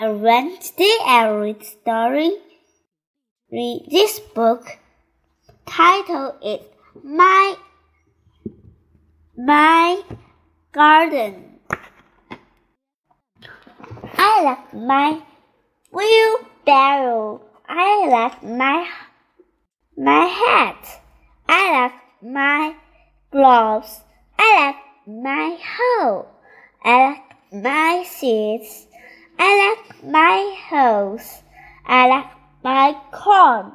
Wednesday I read story. Read this book. Title is My My Garden. I like my wheelbarrow. I like my my hat. I like my gloves. I like my hoe. I like my seeds. I like my house. I like my corn.